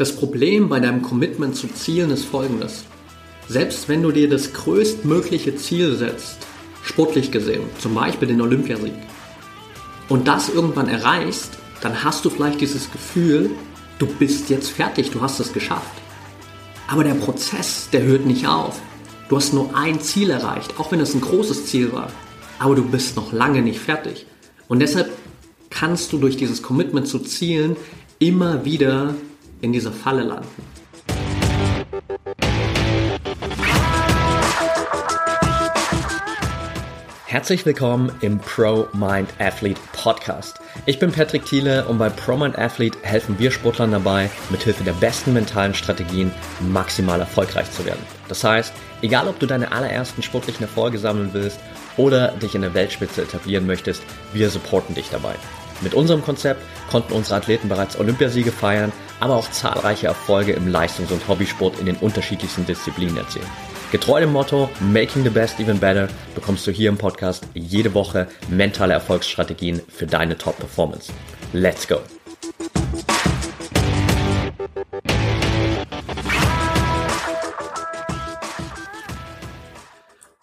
Das Problem bei deinem Commitment zu Zielen ist folgendes. Selbst wenn du dir das größtmögliche Ziel setzt, sportlich gesehen, zum Beispiel den Olympiasieg, und das irgendwann erreichst, dann hast du vielleicht dieses Gefühl, du bist jetzt fertig, du hast es geschafft. Aber der Prozess, der hört nicht auf. Du hast nur ein Ziel erreicht, auch wenn es ein großes Ziel war. Aber du bist noch lange nicht fertig. Und deshalb kannst du durch dieses Commitment zu Zielen immer wieder in dieser Falle landen. Herzlich willkommen im Pro Mind Athlete Podcast. Ich bin Patrick Thiele und bei Pro Mind Athlete helfen wir Sportlern dabei, mithilfe der besten mentalen Strategien maximal erfolgreich zu werden. Das heißt, egal ob du deine allerersten sportlichen Erfolge sammeln willst oder dich in der Weltspitze etablieren möchtest, wir supporten dich dabei. Mit unserem Konzept konnten unsere Athleten bereits Olympiasiege feiern, aber auch zahlreiche Erfolge im Leistungs- und Hobbysport in den unterschiedlichsten Disziplinen erzielen. Getreu dem Motto Making the Best Even Better bekommst du hier im Podcast jede Woche mentale Erfolgsstrategien für deine Top-Performance. Let's go!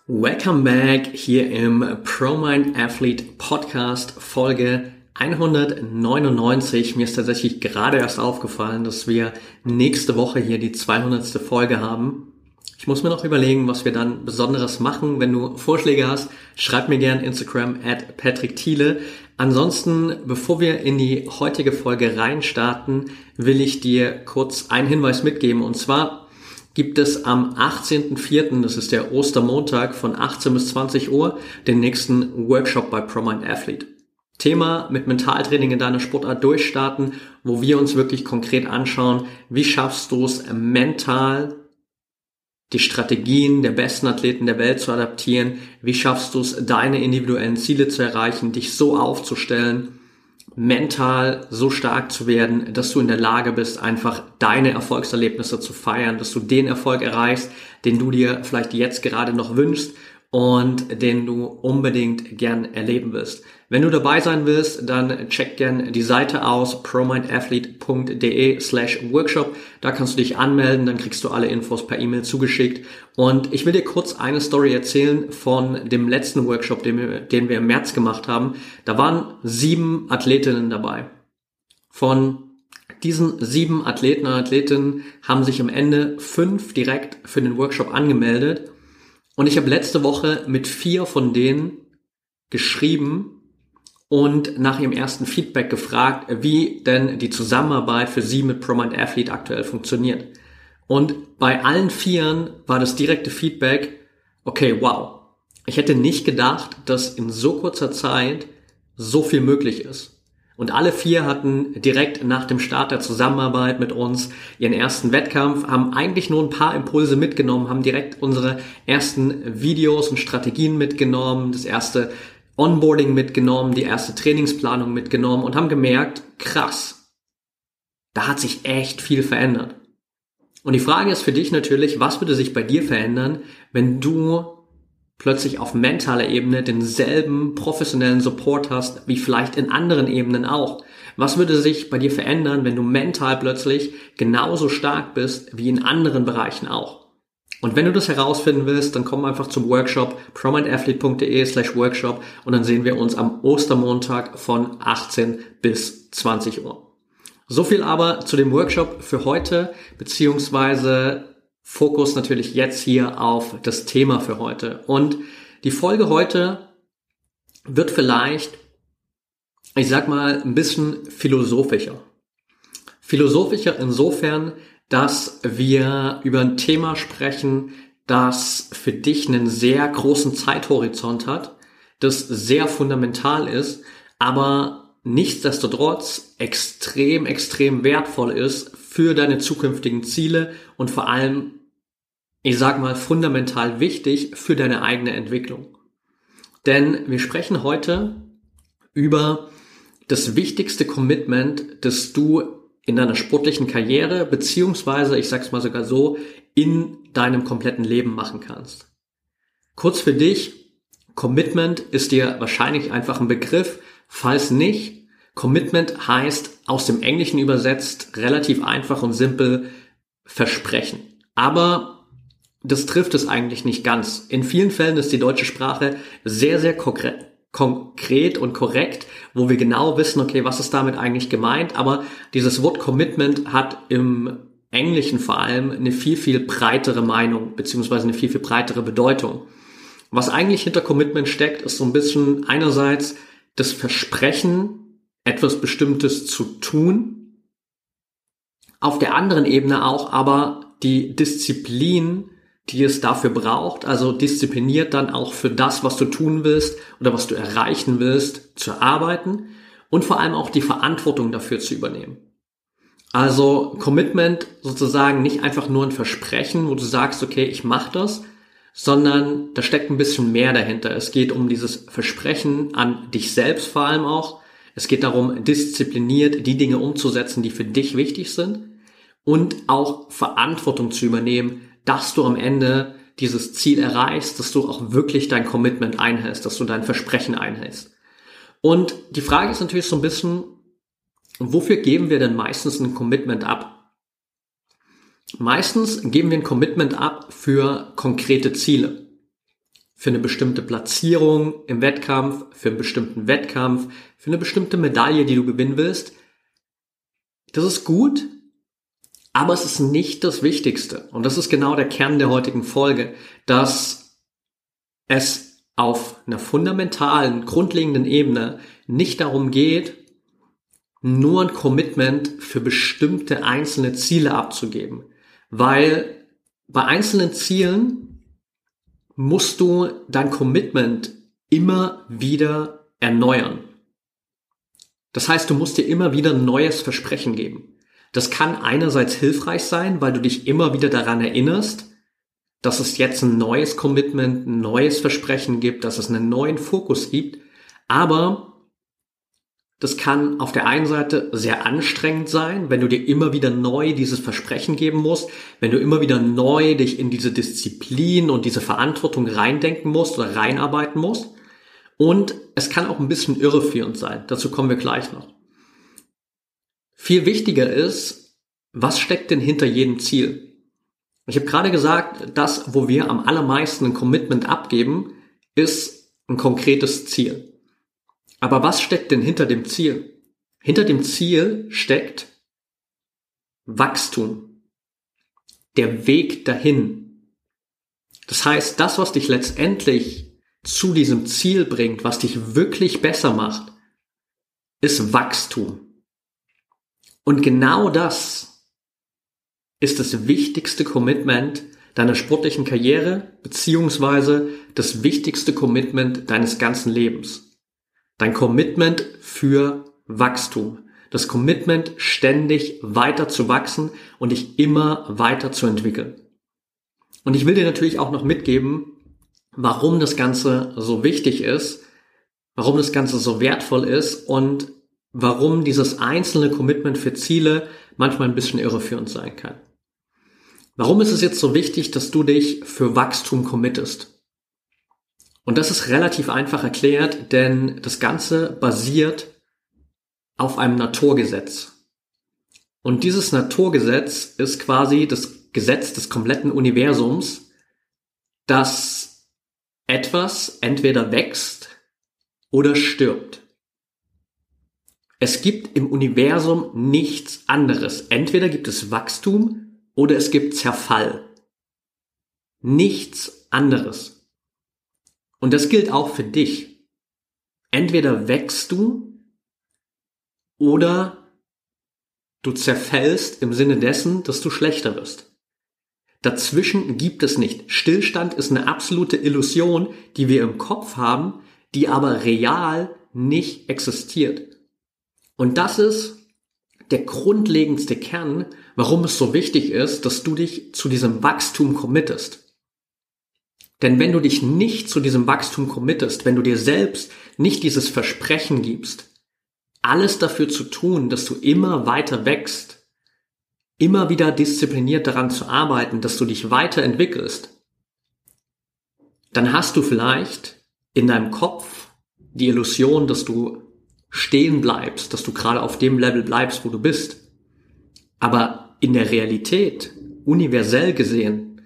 Welcome back hier im ProMind Athlete Podcast Folge 199. Mir ist tatsächlich gerade erst aufgefallen, dass wir nächste Woche hier die 200. Folge haben. Ich muss mir noch überlegen, was wir dann Besonderes machen. Wenn du Vorschläge hast, schreib mir gerne Instagram at Patrick Thiele. Ansonsten, bevor wir in die heutige Folge reinstarten, will ich dir kurz einen Hinweis mitgeben. Und zwar gibt es am 18.04., das ist der Ostermontag von 18 bis 20 Uhr, den nächsten Workshop bei ProMind Athlete. Thema mit Mentaltraining in deiner Sportart durchstarten, wo wir uns wirklich konkret anschauen, wie schaffst du es mental die Strategien der besten Athleten der Welt zu adaptieren? Wie schaffst du es, deine individuellen Ziele zu erreichen, dich so aufzustellen, mental so stark zu werden, dass du in der Lage bist, einfach deine Erfolgserlebnisse zu feiern, dass du den Erfolg erreichst, den du dir vielleicht jetzt gerade noch wünschst und den du unbedingt gern erleben willst. Wenn du dabei sein willst, dann check gern die Seite aus promindathlete.de slash workshop. Da kannst du dich anmelden, dann kriegst du alle Infos per E-Mail zugeschickt. Und ich will dir kurz eine Story erzählen von dem letzten Workshop, den wir, den wir im März gemacht haben. Da waren sieben Athletinnen dabei. Von diesen sieben Athleten und Athletinnen haben sich am Ende fünf direkt für den Workshop angemeldet. Und ich habe letzte Woche mit vier von denen geschrieben und nach ihrem ersten Feedback gefragt, wie denn die Zusammenarbeit für sie mit ProMind Athlete aktuell funktioniert. Und bei allen Vieren war das direkte Feedback, okay, wow. Ich hätte nicht gedacht, dass in so kurzer Zeit so viel möglich ist. Und alle vier hatten direkt nach dem Start der Zusammenarbeit mit uns ihren ersten Wettkampf, haben eigentlich nur ein paar Impulse mitgenommen, haben direkt unsere ersten Videos und Strategien mitgenommen, das erste Onboarding mitgenommen, die erste Trainingsplanung mitgenommen und haben gemerkt, krass, da hat sich echt viel verändert. Und die Frage ist für dich natürlich, was würde sich bei dir verändern, wenn du plötzlich auf mentaler Ebene denselben professionellen Support hast, wie vielleicht in anderen Ebenen auch? Was würde sich bei dir verändern, wenn du mental plötzlich genauso stark bist wie in anderen Bereichen auch? Und wenn du das herausfinden willst, dann komm einfach zum Workshop promindathlete.de slash workshop und dann sehen wir uns am Ostermontag von 18 bis 20 Uhr. So viel aber zu dem Workshop für heute, beziehungsweise Fokus natürlich jetzt hier auf das Thema für heute. Und die Folge heute wird vielleicht, ich sag mal, ein bisschen philosophischer. Philosophischer insofern, dass wir über ein Thema sprechen, das für dich einen sehr großen Zeithorizont hat, das sehr fundamental ist, aber nichtsdestotrotz extrem, extrem wertvoll ist für deine zukünftigen Ziele und vor allem, ich sag mal, fundamental wichtig für deine eigene Entwicklung. Denn wir sprechen heute über das wichtigste Commitment, das du in deiner sportlichen Karriere, beziehungsweise, ich sag's mal sogar so, in deinem kompletten Leben machen kannst. Kurz für dich, Commitment ist dir wahrscheinlich einfach ein Begriff. Falls nicht, Commitment heißt aus dem Englischen übersetzt relativ einfach und simpel Versprechen. Aber das trifft es eigentlich nicht ganz. In vielen Fällen ist die deutsche Sprache sehr, sehr konkret und korrekt, wo wir genau wissen, okay, was ist damit eigentlich gemeint. Aber dieses Wort Commitment hat im Englischen vor allem eine viel, viel breitere Meinung, beziehungsweise eine viel, viel breitere Bedeutung. Was eigentlich hinter Commitment steckt, ist so ein bisschen einerseits das Versprechen, etwas Bestimmtes zu tun. Auf der anderen Ebene auch aber die Disziplin, die es dafür braucht, also diszipliniert dann auch für das, was du tun willst oder was du erreichen willst, zu arbeiten und vor allem auch die Verantwortung dafür zu übernehmen. Also Commitment sozusagen nicht einfach nur ein Versprechen, wo du sagst, okay, ich mache das, sondern da steckt ein bisschen mehr dahinter. Es geht um dieses Versprechen an dich selbst vor allem auch. Es geht darum, diszipliniert die Dinge umzusetzen, die für dich wichtig sind und auch Verantwortung zu übernehmen, dass du am Ende dieses Ziel erreichst, dass du auch wirklich dein Commitment einhältst, dass du dein Versprechen einhältst. Und die Frage ist natürlich so ein bisschen, wofür geben wir denn meistens ein Commitment ab? Meistens geben wir ein Commitment ab für konkrete Ziele. Für eine bestimmte Platzierung im Wettkampf, für einen bestimmten Wettkampf, für eine bestimmte Medaille, die du gewinnen willst. Das ist gut, aber es ist nicht das Wichtigste. Und das ist genau der Kern der heutigen Folge, dass es auf einer fundamentalen, grundlegenden Ebene nicht darum geht, nur ein Commitment für bestimmte einzelne Ziele abzugeben. Weil bei einzelnen Zielen musst du dein Commitment immer wieder erneuern. Das heißt, du musst dir immer wieder ein neues Versprechen geben. Das kann einerseits hilfreich sein, weil du dich immer wieder daran erinnerst, dass es jetzt ein neues Commitment, ein neues Versprechen gibt, dass es einen neuen Fokus gibt. Aber das kann auf der einen Seite sehr anstrengend sein, wenn du dir immer wieder neu dieses Versprechen geben musst, wenn du immer wieder neu dich in diese Disziplin und diese Verantwortung reindenken musst oder reinarbeiten musst. Und es kann auch ein bisschen irreführend sein. Dazu kommen wir gleich noch. Viel wichtiger ist, was steckt denn hinter jedem Ziel? Ich habe gerade gesagt, das, wo wir am allermeisten ein Commitment abgeben, ist ein konkretes Ziel. Aber was steckt denn hinter dem Ziel? Hinter dem Ziel steckt Wachstum, der Weg dahin. Das heißt, das, was dich letztendlich zu diesem Ziel bringt, was dich wirklich besser macht, ist Wachstum. Und genau das ist das wichtigste Commitment deiner sportlichen Karriere, beziehungsweise das wichtigste Commitment deines ganzen Lebens. Dein Commitment für Wachstum. Das Commitment, ständig weiter zu wachsen und dich immer weiter zu entwickeln. Und ich will dir natürlich auch noch mitgeben, warum das Ganze so wichtig ist, warum das Ganze so wertvoll ist und warum dieses einzelne Commitment für Ziele manchmal ein bisschen irreführend sein kann. Warum ist es jetzt so wichtig, dass du dich für Wachstum committest? Und das ist relativ einfach erklärt, denn das Ganze basiert auf einem Naturgesetz. Und dieses Naturgesetz ist quasi das Gesetz des kompletten Universums, dass etwas entweder wächst oder stirbt. Es gibt im Universum nichts anderes. Entweder gibt es Wachstum oder es gibt Zerfall. Nichts anderes. Und das gilt auch für dich. Entweder wächst du oder du zerfällst im Sinne dessen, dass du schlechter wirst. Dazwischen gibt es nicht. Stillstand ist eine absolute Illusion, die wir im Kopf haben, die aber real nicht existiert. Und das ist der grundlegendste Kern, warum es so wichtig ist, dass du dich zu diesem Wachstum committest. Denn wenn du dich nicht zu diesem Wachstum committest, wenn du dir selbst nicht dieses Versprechen gibst, alles dafür zu tun, dass du immer weiter wächst, immer wieder diszipliniert daran zu arbeiten, dass du dich weiterentwickelst, dann hast du vielleicht in deinem Kopf die Illusion, dass du stehen bleibst, dass du gerade auf dem Level bleibst, wo du bist. Aber in der Realität, universell gesehen,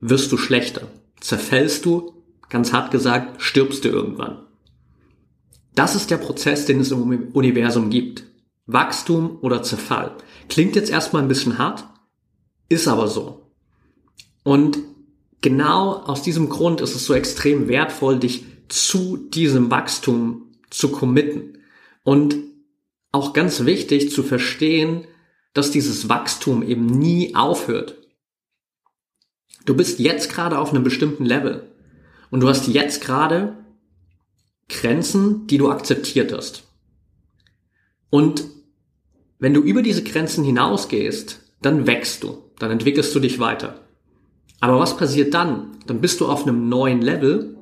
wirst du schlechter. Zerfällst du, ganz hart gesagt, stirbst du irgendwann. Das ist der Prozess, den es im Universum gibt. Wachstum oder Zerfall. Klingt jetzt erstmal ein bisschen hart, ist aber so. Und genau aus diesem Grund ist es so extrem wertvoll, dich zu diesem Wachstum zu committen. Und auch ganz wichtig zu verstehen, dass dieses Wachstum eben nie aufhört. Du bist jetzt gerade auf einem bestimmten Level und du hast jetzt gerade Grenzen, die du akzeptiert hast. Und wenn du über diese Grenzen hinausgehst, dann wächst du, dann entwickelst du dich weiter. Aber was passiert dann? Dann bist du auf einem neuen Level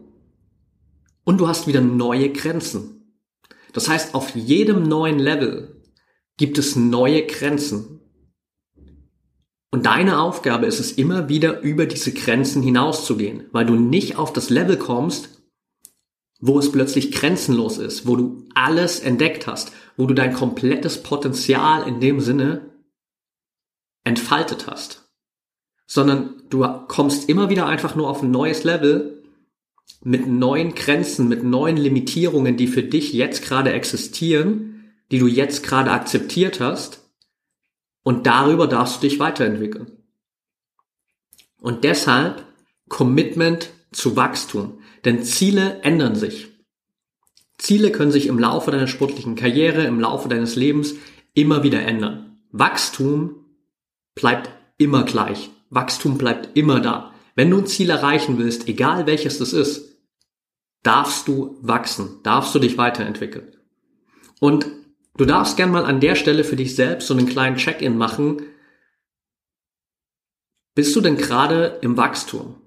und du hast wieder neue Grenzen. Das heißt, auf jedem neuen Level gibt es neue Grenzen. Und deine Aufgabe ist es immer wieder über diese Grenzen hinauszugehen, weil du nicht auf das Level kommst, wo es plötzlich grenzenlos ist, wo du alles entdeckt hast, wo du dein komplettes Potenzial in dem Sinne entfaltet hast, sondern du kommst immer wieder einfach nur auf ein neues Level mit neuen Grenzen, mit neuen Limitierungen, die für dich jetzt gerade existieren, die du jetzt gerade akzeptiert hast und darüber darfst du dich weiterentwickeln. Und deshalb Commitment zu Wachstum. Denn Ziele ändern sich. Ziele können sich im Laufe deiner sportlichen Karriere, im Laufe deines Lebens immer wieder ändern. Wachstum bleibt immer gleich. Wachstum bleibt immer da. Wenn du ein Ziel erreichen willst, egal welches das ist, darfst du wachsen, darfst du dich weiterentwickeln. Und du darfst gern mal an der Stelle für dich selbst so einen kleinen Check-in machen. Bist du denn gerade im Wachstum?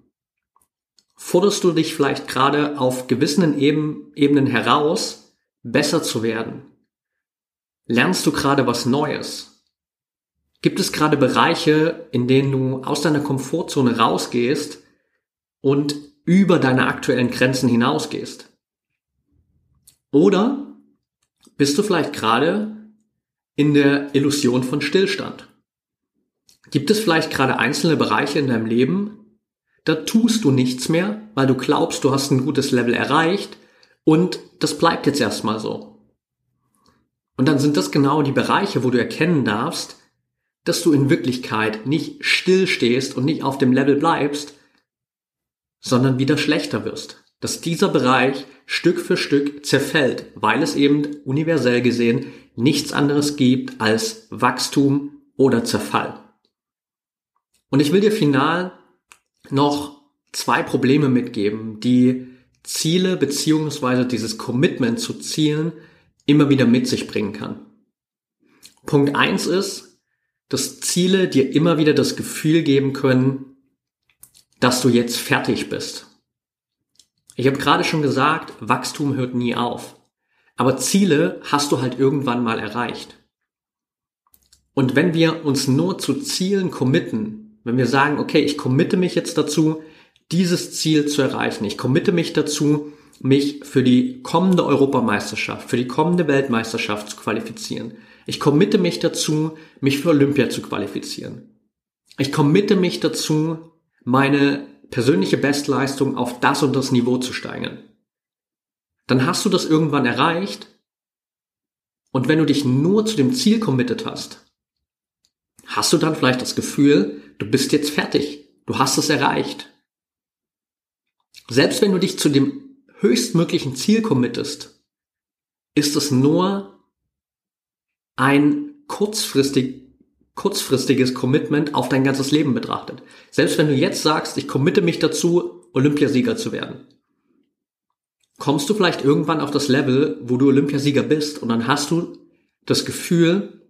forderst du dich vielleicht gerade auf gewissen Ebenen heraus, besser zu werden? Lernst du gerade was Neues? Gibt es gerade Bereiche, in denen du aus deiner Komfortzone rausgehst und über deine aktuellen Grenzen hinausgehst? Oder bist du vielleicht gerade in der Illusion von Stillstand? Gibt es vielleicht gerade einzelne Bereiche in deinem Leben, da tust du nichts mehr, weil du glaubst, du hast ein gutes Level erreicht und das bleibt jetzt erstmal so. Und dann sind das genau die Bereiche, wo du erkennen darfst, dass du in Wirklichkeit nicht still stehst und nicht auf dem Level bleibst, sondern wieder schlechter wirst. Dass dieser Bereich Stück für Stück zerfällt, weil es eben universell gesehen nichts anderes gibt als Wachstum oder Zerfall. Und ich will dir final noch zwei Probleme mitgeben, die Ziele beziehungsweise dieses Commitment zu Zielen immer wieder mit sich bringen kann. Punkt eins ist, dass Ziele dir immer wieder das Gefühl geben können, dass du jetzt fertig bist. Ich habe gerade schon gesagt, Wachstum hört nie auf. Aber Ziele hast du halt irgendwann mal erreicht. Und wenn wir uns nur zu Zielen committen, wenn wir sagen, okay, ich committe mich jetzt dazu, dieses Ziel zu erreichen. Ich committe mich dazu, mich für die kommende Europameisterschaft, für die kommende Weltmeisterschaft zu qualifizieren. Ich committe mich dazu, mich für Olympia zu qualifizieren. Ich committe mich dazu, meine persönliche Bestleistung auf das und das Niveau zu steigern. Dann hast du das irgendwann erreicht und wenn du dich nur zu dem Ziel committet hast, hast du dann vielleicht das Gefühl, du bist jetzt fertig, du hast es erreicht. Selbst wenn du dich zu dem höchstmöglichen Ziel committest, ist es nur ein kurzfristig, kurzfristiges Commitment auf dein ganzes Leben betrachtet. Selbst wenn du jetzt sagst, ich committe mich dazu, Olympiasieger zu werden, kommst du vielleicht irgendwann auf das Level, wo du Olympiasieger bist und dann hast du das Gefühl,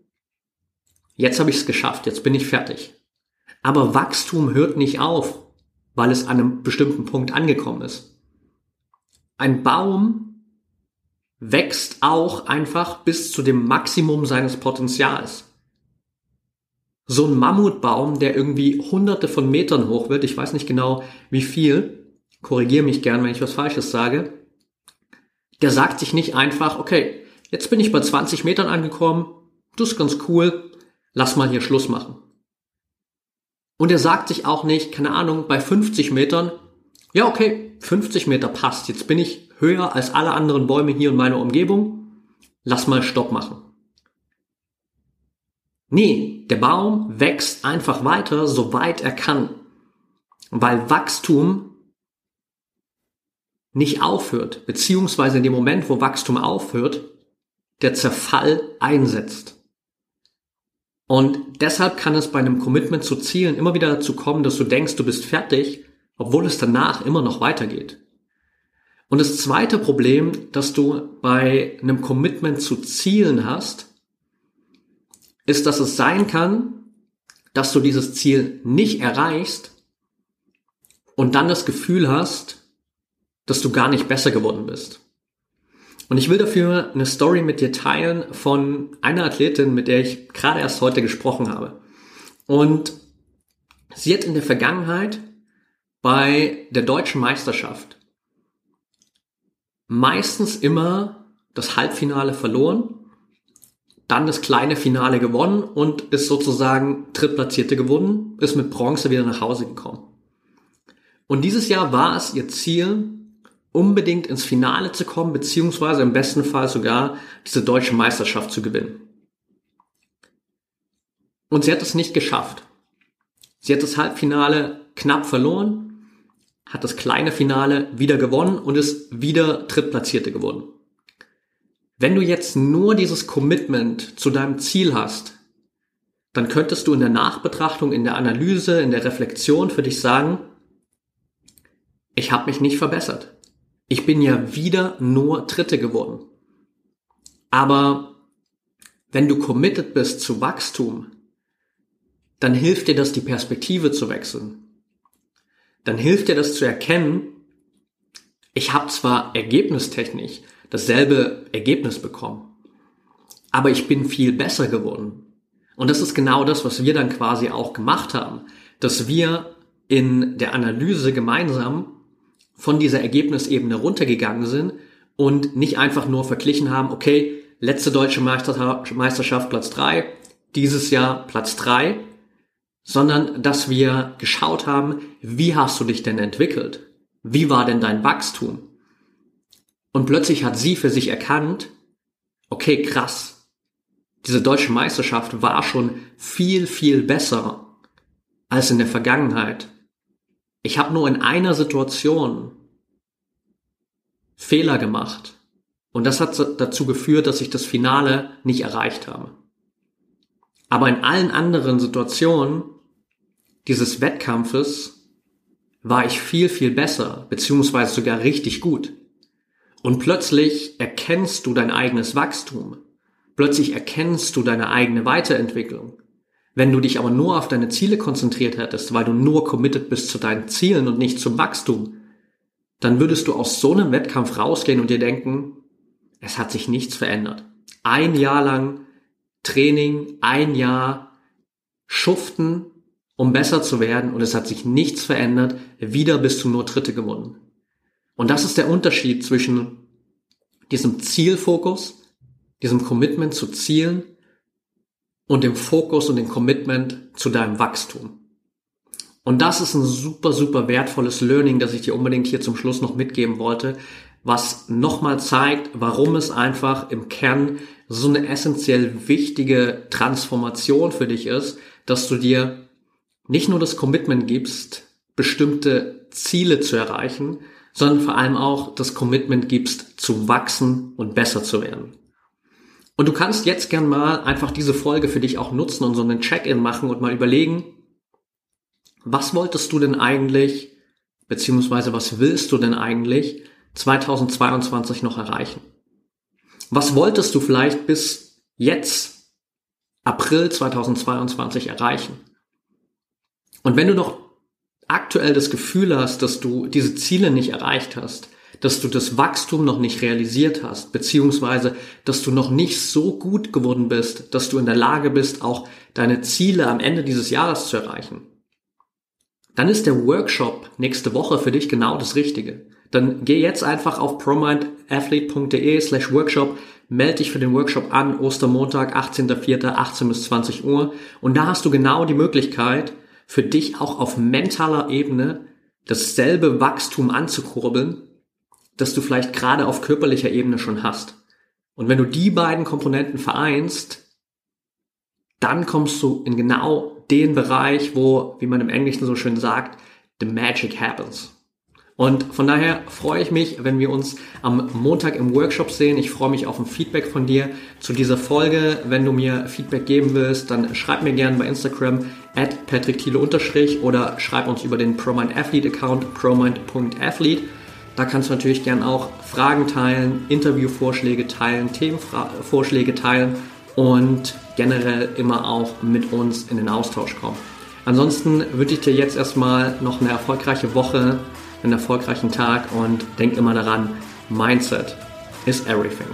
jetzt habe ich es geschafft, jetzt bin ich fertig. Aber Wachstum hört nicht auf, weil es an einem bestimmten Punkt angekommen ist. Ein Baum wächst auch einfach bis zu dem Maximum seines Potenzials. So ein Mammutbaum, der irgendwie hunderte von Metern hoch wird, ich weiß nicht genau wie viel, korrigiere mich gern, wenn ich was Falsches sage, der sagt sich nicht einfach, okay, jetzt bin ich bei 20 Metern angekommen, das ist ganz cool, lass mal hier Schluss machen. Und er sagt sich auch nicht, keine Ahnung, bei 50 Metern, ja okay, 50 Meter passt, jetzt bin ich höher als alle anderen Bäume hier in meiner Umgebung, lass mal Stopp machen. Nee, der Baum wächst einfach weiter, soweit er kann. Weil Wachstum nicht aufhört, beziehungsweise in dem Moment, wo Wachstum aufhört, der Zerfall einsetzt. Und deshalb kann es bei einem Commitment zu Zielen immer wieder dazu kommen, dass du denkst, du bist fertig, obwohl es danach immer noch weitergeht. Und das zweite Problem, das du bei einem Commitment zu Zielen hast, ist, dass es sein kann, dass du dieses Ziel nicht erreichst und dann das Gefühl hast, dass du gar nicht besser geworden bist. Und ich will dafür eine Story mit dir teilen von einer Athletin, mit der ich gerade erst heute gesprochen habe. Und sie hat in der Vergangenheit bei der deutschen Meisterschaft meistens immer das Halbfinale verloren dann das kleine Finale gewonnen und ist sozusagen Drittplatzierte gewonnen, ist mit Bronze wieder nach Hause gekommen. Und dieses Jahr war es ihr Ziel, unbedingt ins Finale zu kommen, beziehungsweise im besten Fall sogar diese deutsche Meisterschaft zu gewinnen. Und sie hat es nicht geschafft. Sie hat das Halbfinale knapp verloren, hat das kleine Finale wieder gewonnen und ist wieder Drittplatzierte geworden. Wenn du jetzt nur dieses Commitment zu deinem Ziel hast, dann könntest du in der Nachbetrachtung, in der Analyse, in der Reflexion für dich sagen, ich habe mich nicht verbessert. Ich bin ja wieder nur Dritte geworden. Aber wenn du committed bist zu Wachstum, dann hilft dir das, die Perspektive zu wechseln. Dann hilft dir das zu erkennen, ich habe zwar ergebnistechnisch dasselbe Ergebnis bekommen. Aber ich bin viel besser geworden. Und das ist genau das, was wir dann quasi auch gemacht haben, dass wir in der Analyse gemeinsam von dieser Ergebnisebene runtergegangen sind und nicht einfach nur verglichen haben, okay, letzte deutsche Meisterschaft Platz drei, dieses Jahr Platz drei, sondern dass wir geschaut haben, wie hast du dich denn entwickelt? Wie war denn dein Wachstum? Und plötzlich hat sie für sich erkannt, okay, krass, diese deutsche Meisterschaft war schon viel, viel besser als in der Vergangenheit. Ich habe nur in einer Situation Fehler gemacht. Und das hat dazu geführt, dass ich das Finale nicht erreicht habe. Aber in allen anderen Situationen dieses Wettkampfes war ich viel, viel besser, beziehungsweise sogar richtig gut. Und plötzlich erkennst du dein eigenes Wachstum. Plötzlich erkennst du deine eigene Weiterentwicklung. Wenn du dich aber nur auf deine Ziele konzentriert hättest, weil du nur committed bist zu deinen Zielen und nicht zum Wachstum, dann würdest du aus so einem Wettkampf rausgehen und dir denken, es hat sich nichts verändert. Ein Jahr lang Training, ein Jahr Schuften, um besser zu werden und es hat sich nichts verändert. Wieder bist du nur Dritte gewonnen. Und das ist der Unterschied zwischen diesem Zielfokus, diesem Commitment zu Zielen und dem Fokus und dem Commitment zu deinem Wachstum. Und das ist ein super, super wertvolles Learning, das ich dir unbedingt hier zum Schluss noch mitgeben wollte, was nochmal zeigt, warum es einfach im Kern so eine essentiell wichtige Transformation für dich ist, dass du dir nicht nur das Commitment gibst, bestimmte Ziele zu erreichen, sondern vor allem auch das Commitment gibst, zu wachsen und besser zu werden. Und du kannst jetzt gern mal einfach diese Folge für dich auch nutzen und so einen Check-in machen und mal überlegen, was wolltest du denn eigentlich, beziehungsweise was willst du denn eigentlich 2022 noch erreichen? Was wolltest du vielleicht bis jetzt, April 2022 erreichen? Und wenn du noch aktuell das Gefühl hast, dass du diese Ziele nicht erreicht hast, dass du das Wachstum noch nicht realisiert hast, beziehungsweise dass du noch nicht so gut geworden bist, dass du in der Lage bist, auch deine Ziele am Ende dieses Jahres zu erreichen, dann ist der Workshop nächste Woche für dich genau das Richtige. Dann geh jetzt einfach auf promindathlete.de slash workshop, melde dich für den Workshop an, Ostermontag, 18.04., 18 bis 20 Uhr. Und da hast du genau die Möglichkeit, für dich auch auf mentaler Ebene dasselbe Wachstum anzukurbeln, das du vielleicht gerade auf körperlicher Ebene schon hast. Und wenn du die beiden Komponenten vereinst, dann kommst du in genau den Bereich, wo, wie man im Englischen so schön sagt, the magic happens. Und von daher freue ich mich, wenn wir uns am Montag im Workshop sehen. Ich freue mich auf ein Feedback von dir zu dieser Folge. Wenn du mir Feedback geben willst, dann schreib mir gerne bei Instagram at patrickthiele oder schreib uns über den ProMind Athlete Account promind.athlete. Da kannst du natürlich gerne auch Fragen teilen, Interviewvorschläge teilen, Themenvorschläge teilen und generell immer auch mit uns in den Austausch kommen. Ansonsten wünsche ich dir jetzt erstmal noch eine erfolgreiche Woche einen erfolgreichen Tag und denk immer daran, Mindset is everything.